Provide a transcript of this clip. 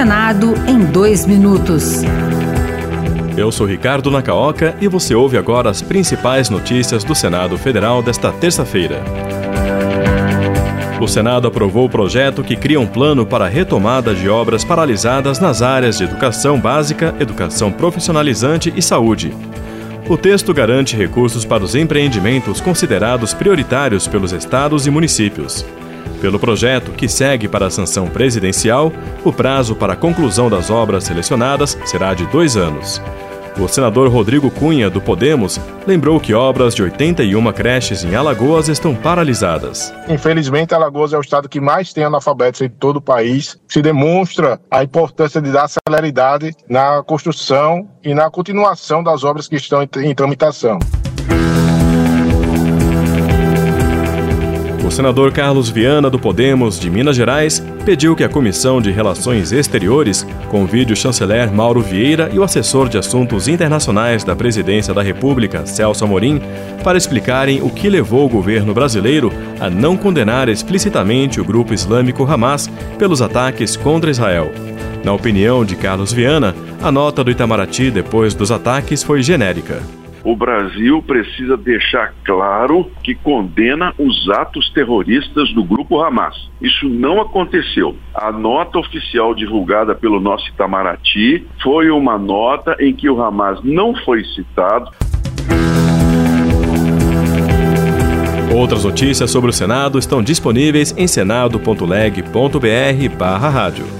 Senado em dois minutos. Eu sou Ricardo Nacaoca e você ouve agora as principais notícias do Senado Federal desta terça-feira. O Senado aprovou o projeto que cria um plano para a retomada de obras paralisadas nas áreas de educação básica, educação profissionalizante e saúde. O texto garante recursos para os empreendimentos considerados prioritários pelos estados e municípios. Pelo projeto, que segue para a sanção presidencial, o prazo para a conclusão das obras selecionadas será de dois anos. O senador Rodrigo Cunha, do Podemos, lembrou que obras de 81 creches em Alagoas estão paralisadas. Infelizmente, Alagoas é o estado que mais tem analfabetos em todo o país. Se demonstra a importância de dar celeridade na construção e na continuação das obras que estão em tramitação. Senador Carlos Viana, do Podemos de Minas Gerais, pediu que a Comissão de Relações Exteriores convide o chanceler Mauro Vieira e o assessor de Assuntos Internacionais da Presidência da República, Celso Amorim, para explicarem o que levou o governo brasileiro a não condenar explicitamente o grupo islâmico Hamas pelos ataques contra Israel. Na opinião de Carlos Viana, a nota do Itamaraty depois dos ataques foi genérica o Brasil precisa deixar claro que condena os atos terroristas do grupo Hamas. Isso não aconteceu. A nota oficial divulgada pelo nosso Itamaraty foi uma nota em que o Hamas não foi citado. Outras notícias sobre o Senado estão disponíveis em senado.leg.br/rádio.